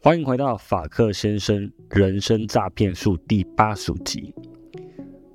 欢迎回到法克先生人生诈骗术第八十集。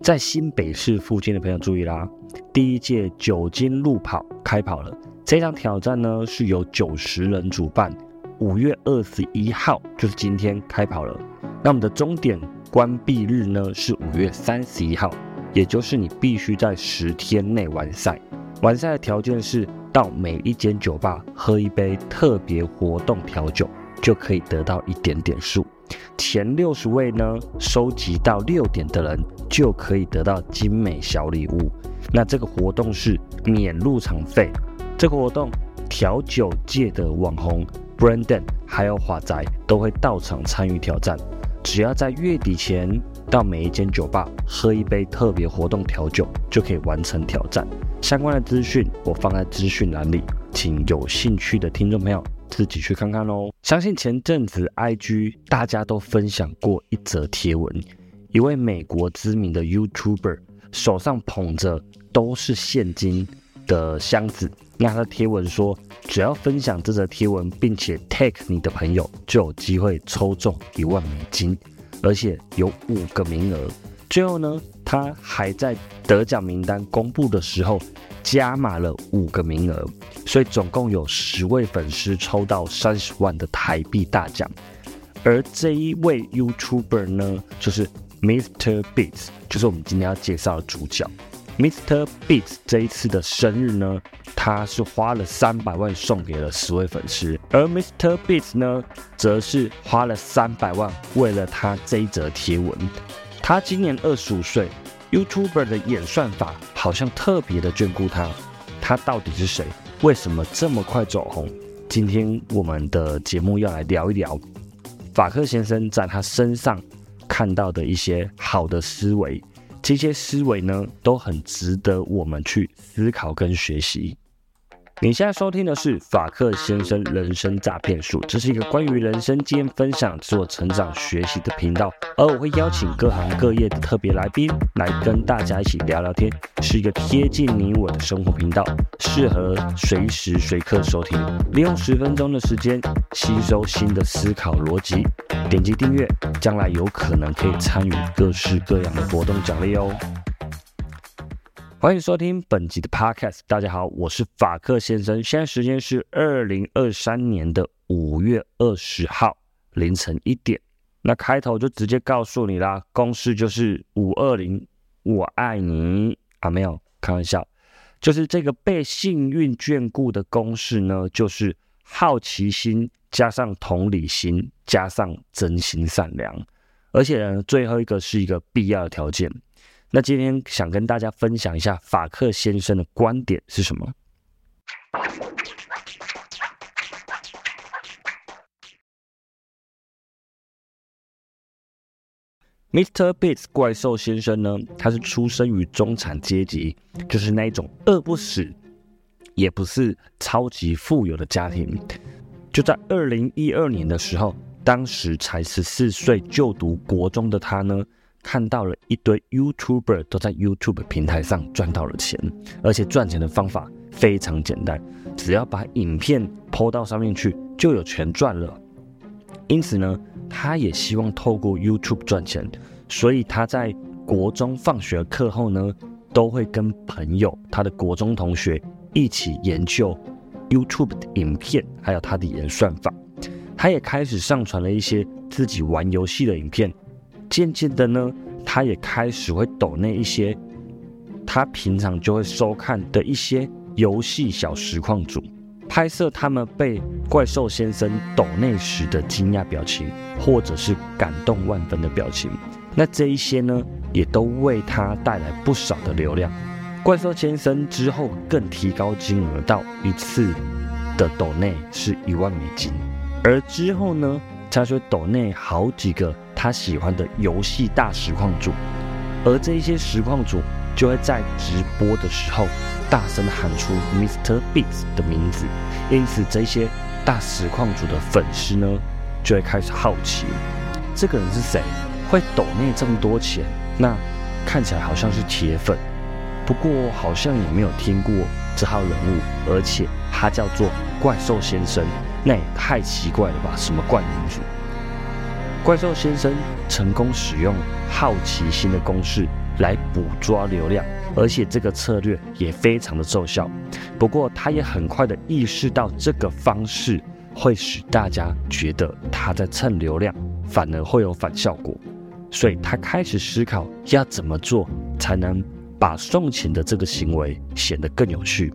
在新北市附近的朋友注意啦，第一届酒精路跑开跑了。这场挑战呢是由九十人主办，五月二十一号就是今天开跑了。那我们的终点关闭日呢是五月三十一号，也就是你必须在十天内完赛。完赛的条件是到每一间酒吧喝一杯特别活动调酒，就可以得到一点点数。前六十位呢，收集到六点的人就可以得到精美小礼物。那这个活动是免入场费。这个活动，调酒界的网红 Brandon 还有华仔都会到场参与挑战。只要在月底前到每一间酒吧喝一杯特别活动调酒，就可以完成挑战。相关的资讯我放在资讯栏里，请有兴趣的听众朋友。自己去看看喽。相信前阵子 IG 大家都分享过一则贴文，一位美国知名的 YouTuber 手上捧着都是现金的箱子。那他的贴文说，只要分享这则贴文，并且 tag 你的朋友，就有机会抽中一万美金，而且有五个名额。最后呢，他还在得奖名单公布的时候。加码了五个名额，所以总共有十位粉丝抽到三十万的台币大奖。而这一位 YouTuber 呢，就是 Mr. Beats，就是我们今天要介绍的主角。Mr. Beats 这一次的生日呢，他是花了三百万送给了十位粉丝，而 Mr. Beats 呢，则是花了三百万为了他这一则贴文。他今年二十五岁。YouTuber 的演算法好像特别的眷顾他，他到底是谁？为什么这么快走红？今天我们的节目要来聊一聊法克先生在他身上看到的一些好的思维，这些思维呢都很值得我们去思考跟学习。你现在收听的是法克先生人生诈骗术，这是一个关于人生经验分享、自我成长学习的频道，而我会邀请各行各业的特别来宾来跟大家一起聊聊天，是一个贴近你我的生活频道，适合随时随刻收听。利用十分钟的时间吸收新的思考逻辑，点击订阅，将来有可能可以参与各式各样的活动奖励哦。欢迎收听本集的 Podcast。大家好，我是法克先生。现在时间是二零二三年的五月二十号凌晨一点。那开头就直接告诉你啦，公式就是五二零，我爱你啊！没有开玩笑，就是这个被幸运眷顾的公式呢，就是好奇心加上同理心加上真心善良，而且呢，最后一个是一个必要的条件。那今天想跟大家分享一下法克先生的观点是什么？Mr. Beats 怪兽先生呢，他是出生于中产阶级，就是那一种饿不死，也不是超级富有的家庭。就在二零一二年的时候，当时才十四岁就读国中的他呢。看到了一堆 YouTuber 都在 YouTube 平台上赚到了钱，而且赚钱的方法非常简单，只要把影片抛到上面去就有钱赚了。因此呢，他也希望透过 YouTube 赚钱，所以他在国中放学课后呢，都会跟朋友、他的国中同学一起研究 YouTube 的影片，还有他的演算法。他也开始上传了一些自己玩游戏的影片。渐渐的呢，他也开始会抖那一些他平常就会收看的一些游戏小实况组，拍摄他们被怪兽先生抖内时的惊讶表情，或者是感动万分的表情。那这一些呢，也都为他带来不少的流量。怪兽先生之后更提高金额到一次的抖内是一万美金，而之后呢，他说抖内好几个。他喜欢的游戏大实况组，而这些实况组就会在直播的时候大声喊出 Mr. Beats 的名字，因此这些大实况组的粉丝呢就会开始好奇，这个人是谁，会抖内这么多钱？那看起来好像是铁粉，不过好像也没有听过这号人物，而且他叫做怪兽先生，那也太奇怪了吧？什么怪名字？怪兽先生成功使用好奇心的公式来捕捉流量，而且这个策略也非常的奏效。不过，他也很快的意识到这个方式会使大家觉得他在蹭流量，反而会有反效果。所以他开始思考要怎么做才能把送钱的这个行为显得更有趣。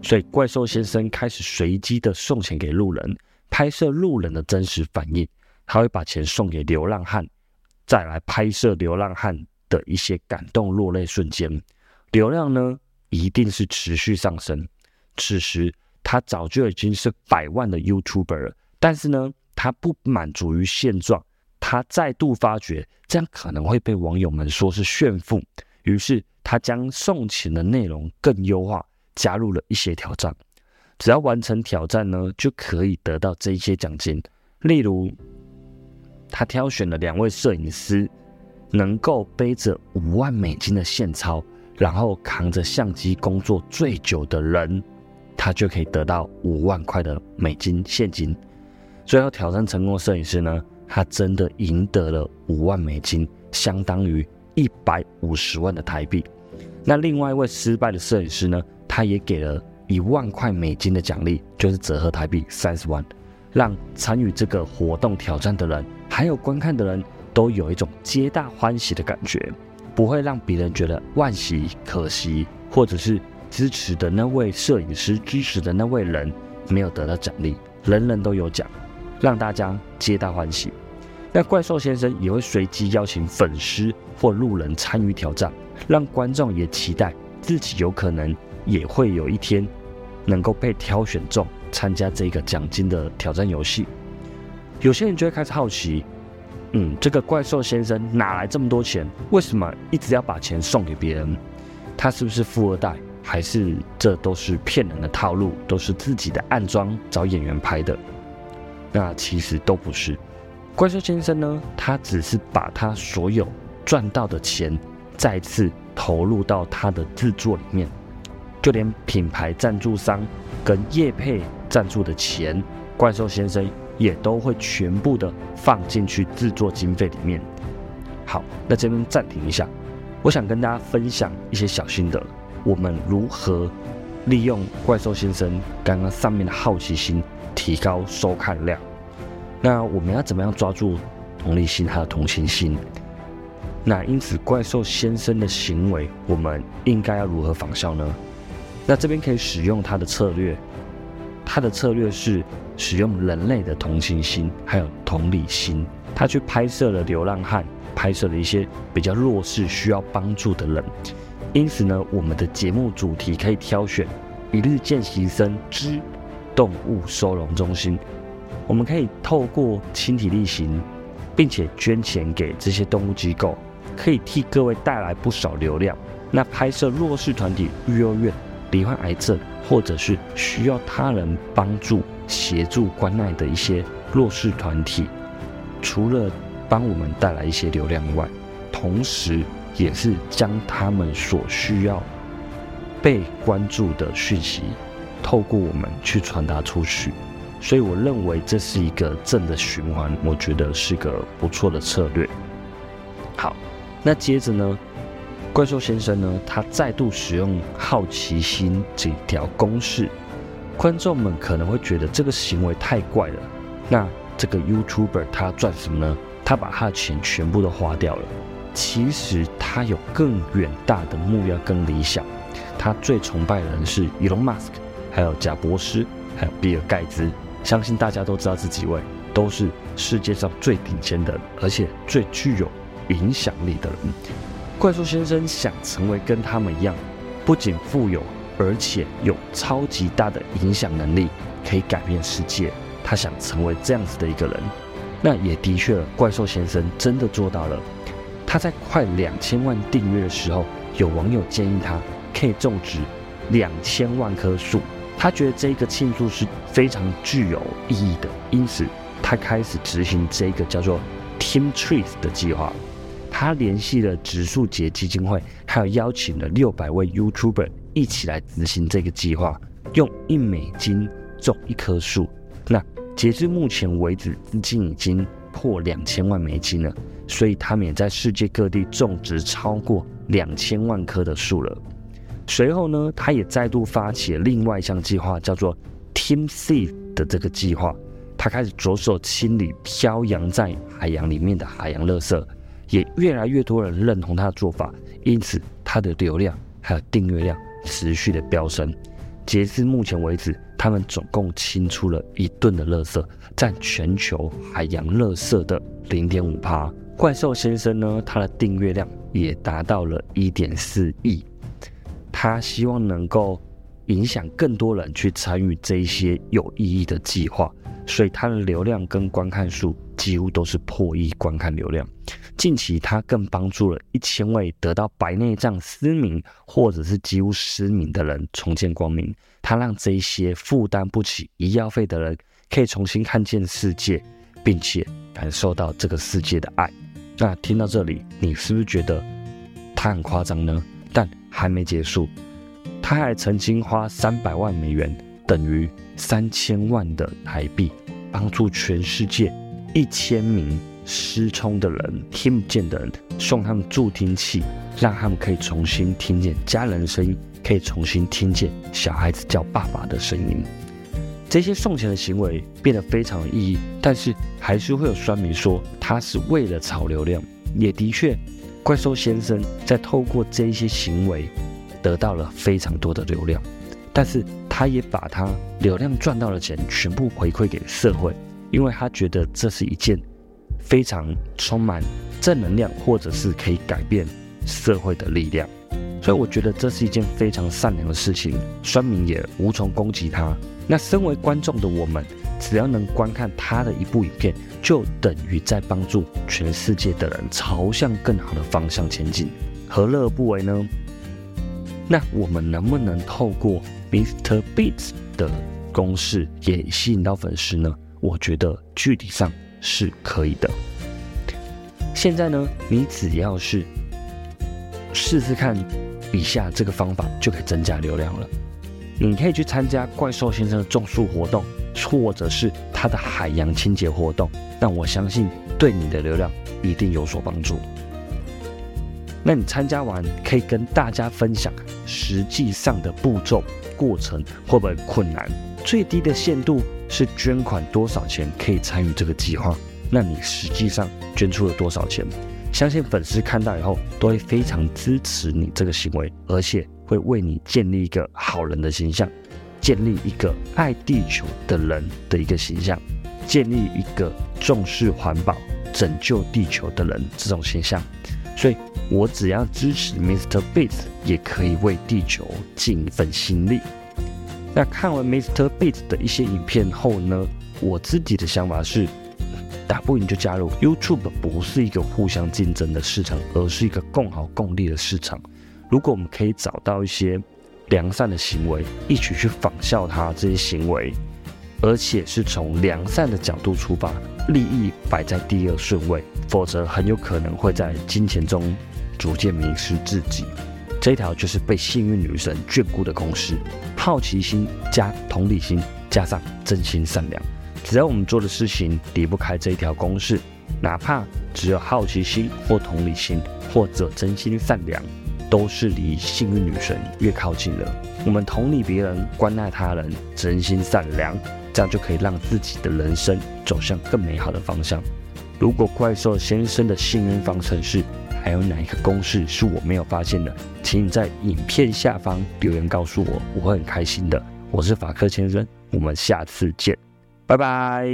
所以，怪兽先生开始随机的送钱给路人，拍摄路人的真实反应。他会把钱送给流浪汉，再来拍摄流浪汉的一些感动落泪瞬间。流量呢，一定是持续上升。此时，他早就已经是百万的 YouTuber 了，但是呢，他不满足于现状，他再度发觉这样可能会被网友们说是炫富，于是他将送钱的内容更优化，加入了一些挑战。只要完成挑战呢，就可以得到这一些奖金，例如。他挑选了两位摄影师，能够背着五万美金的现钞，然后扛着相机工作最久的人，他就可以得到五万块的美金现金。最后挑战成功的摄影师呢，他真的赢得了五万美金，相当于一百五十万的台币。那另外一位失败的摄影师呢，他也给了一万块美金的奖励，就是折合台币三十万。让参与这个活动挑战的人，还有观看的人都有一种皆大欢喜的感觉，不会让别人觉得惋惜、可惜，或者是支持的那位摄影师、支持的那位人没有得到奖励，人人都有奖，让大家皆大欢喜。那怪兽先生也会随机邀请粉丝或路人参与挑战，让观众也期待自己有可能也会有一天能够被挑选中。参加这个奖金的挑战游戏，有些人就会开始好奇，嗯，这个怪兽先生哪来这么多钱？为什么一直要把钱送给别人？他是不是富二代？还是这都是骗人的套路？都是自己的暗装找演员拍的？那其实都不是。怪兽先生呢，他只是把他所有赚到的钱再次投入到他的制作里面，就连品牌赞助商跟叶配。赞助的钱，怪兽先生也都会全部的放进去制作经费里面。好，那这边暂停一下，我想跟大家分享一些小心得，我们如何利用怪兽先生刚刚上面的好奇心，提高收看量。那我们要怎么样抓住同理心还有同情心？那因此怪兽先生的行为，我们应该要如何仿效呢？那这边可以使用他的策略。他的策略是使用人类的同情心，还有同理心。他去拍摄了流浪汉，拍摄了一些比较弱势、需要帮助的人。因此呢，我们的节目主题可以挑选一日见习生之动物收容中心。我们可以透过亲体力行，并且捐钱给这些动物机构，可以替各位带来不少流量。那拍摄弱势团体、育幼院。罹患癌症，或者是需要他人帮助、协助、关爱的一些弱势团体，除了帮我们带来一些流量外，同时也是将他们所需要被关注的讯息，透过我们去传达出去。所以，我认为这是一个正的循环，我觉得是个不错的策略。好，那接着呢？怪兽先生呢？他再度使用好奇心这条公式，观众们可能会觉得这个行为太怪了。那这个 YouTuber 他赚什么呢？他把他的钱全部都花掉了。其实他有更远大的目标跟理想。他最崇拜的人是 Elon Musk，还有贾博士，还有比尔盖茨。相信大家都知道这几位都是世界上最顶尖的，而且最具有影响力的人。怪兽先生想成为跟他们一样，不仅富有，而且有超级大的影响能力，可以改变世界。他想成为这样子的一个人，那也的确，怪兽先生真的做到了。他在快两千万订阅的时候，有网友建议他可以种植两千万棵树，他觉得这个庆祝是非常具有意义的，因此他开始执行这个叫做 Team Trees 的计划。他联系了植树节基金会，还有邀请了六百位 YouTuber 一起来执行这个计划，用一美金种一棵树。那截至目前为止，资金已经破两千万美金了，所以他们也在世界各地种植超过两千万棵的树了。随后呢，他也再度发起了另外一项计划，叫做 Team Sea 的这个计划。他开始着手清理漂洋在海洋里面的海洋垃圾，也越来越多人认同他的做法，因此他的流量还有订阅量持续的飙升。截至目前为止，他们总共清出了一吨的垃圾，占全球海洋垃圾的零点五趴。怪兽先生呢，他的订阅量也达到了一点四亿。他希望能够影响更多人去参与这一些有意义的计划，所以他的流量跟观看数几乎都是破亿观看流量。近期他更帮助了一千位得到白内障失明或者是几乎失明的人重见光明。他让这些负担不起医药费的人可以重新看见世界，并且感受到这个世界的爱。那听到这里，你是不是觉得他很夸张呢？但还没结束，他还曾经花三百万美元，等于三千万的台币，帮助全世界一千名失聪的人、听不见的人，送他们助听器，让他们可以重新听见家人的声音，可以重新听见小孩子叫爸爸的声音。这些送钱的行为变得非常有意义，但是还是会有酸民说他是为了炒流量，也的确。怪兽先生在透过这些行为得到了非常多的流量，但是他也把他流量赚到的钱全部回馈给社会，因为他觉得这是一件非常充满正能量，或者是可以改变社会的力量。所以我觉得这是一件非常善良的事情，酸民也无从攻击他。那身为观众的我们，只要能观看他的一部影片。就等于在帮助全世界的人朝向更好的方向前进，何乐而不为呢？那我们能不能透过 Mr. Beats 的公式也吸引到粉丝呢？我觉得具体上是可以的。现在呢，你只要是试试看以下这个方法，就可以增加流量了。你可以去参加怪兽先生的种树活动，或者是他的海洋清洁活动。但我相信对你的流量一定有所帮助。那你参加完可以跟大家分享实际上的步骤过程会不会困难？最低的限度是捐款多少钱可以参与这个计划？那你实际上捐出了多少钱？相信粉丝看到以后都会非常支持你这个行为，而且会为你建立一个好人的形象，建立一个爱地球的人的一个形象。建立一个重视环保、拯救地球的人这种形象，所以我只要支持 Mr. Beats，也可以为地球尽一份心力。那看完 Mr. Beats 的一些影片后呢，我自己的想法是，打不赢就加入 YouTube，不是一个互相竞争的市场，而是一个共好共利的市场。如果我们可以找到一些良善的行为，一起去仿效他这些行为。而且是从良善的角度出发，利益摆在第二顺位，否则很有可能会在金钱中逐渐迷失自己。这条就是被幸运女神眷顾的公式：好奇心加同理心加上真心善良。只要我们做的事情离不开这一条公式，哪怕只有好奇心或同理心，或者真心善良，都是离幸运女神越靠近了。我们同理别人，关爱他人，真心善良。这样就可以让自己的人生走向更美好的方向。如果怪兽先生的幸运方程式还有哪一个公式是我没有发现的，请你在影片下方留言告诉我，我会很开心的。我是法克先生，我们下次见，拜拜。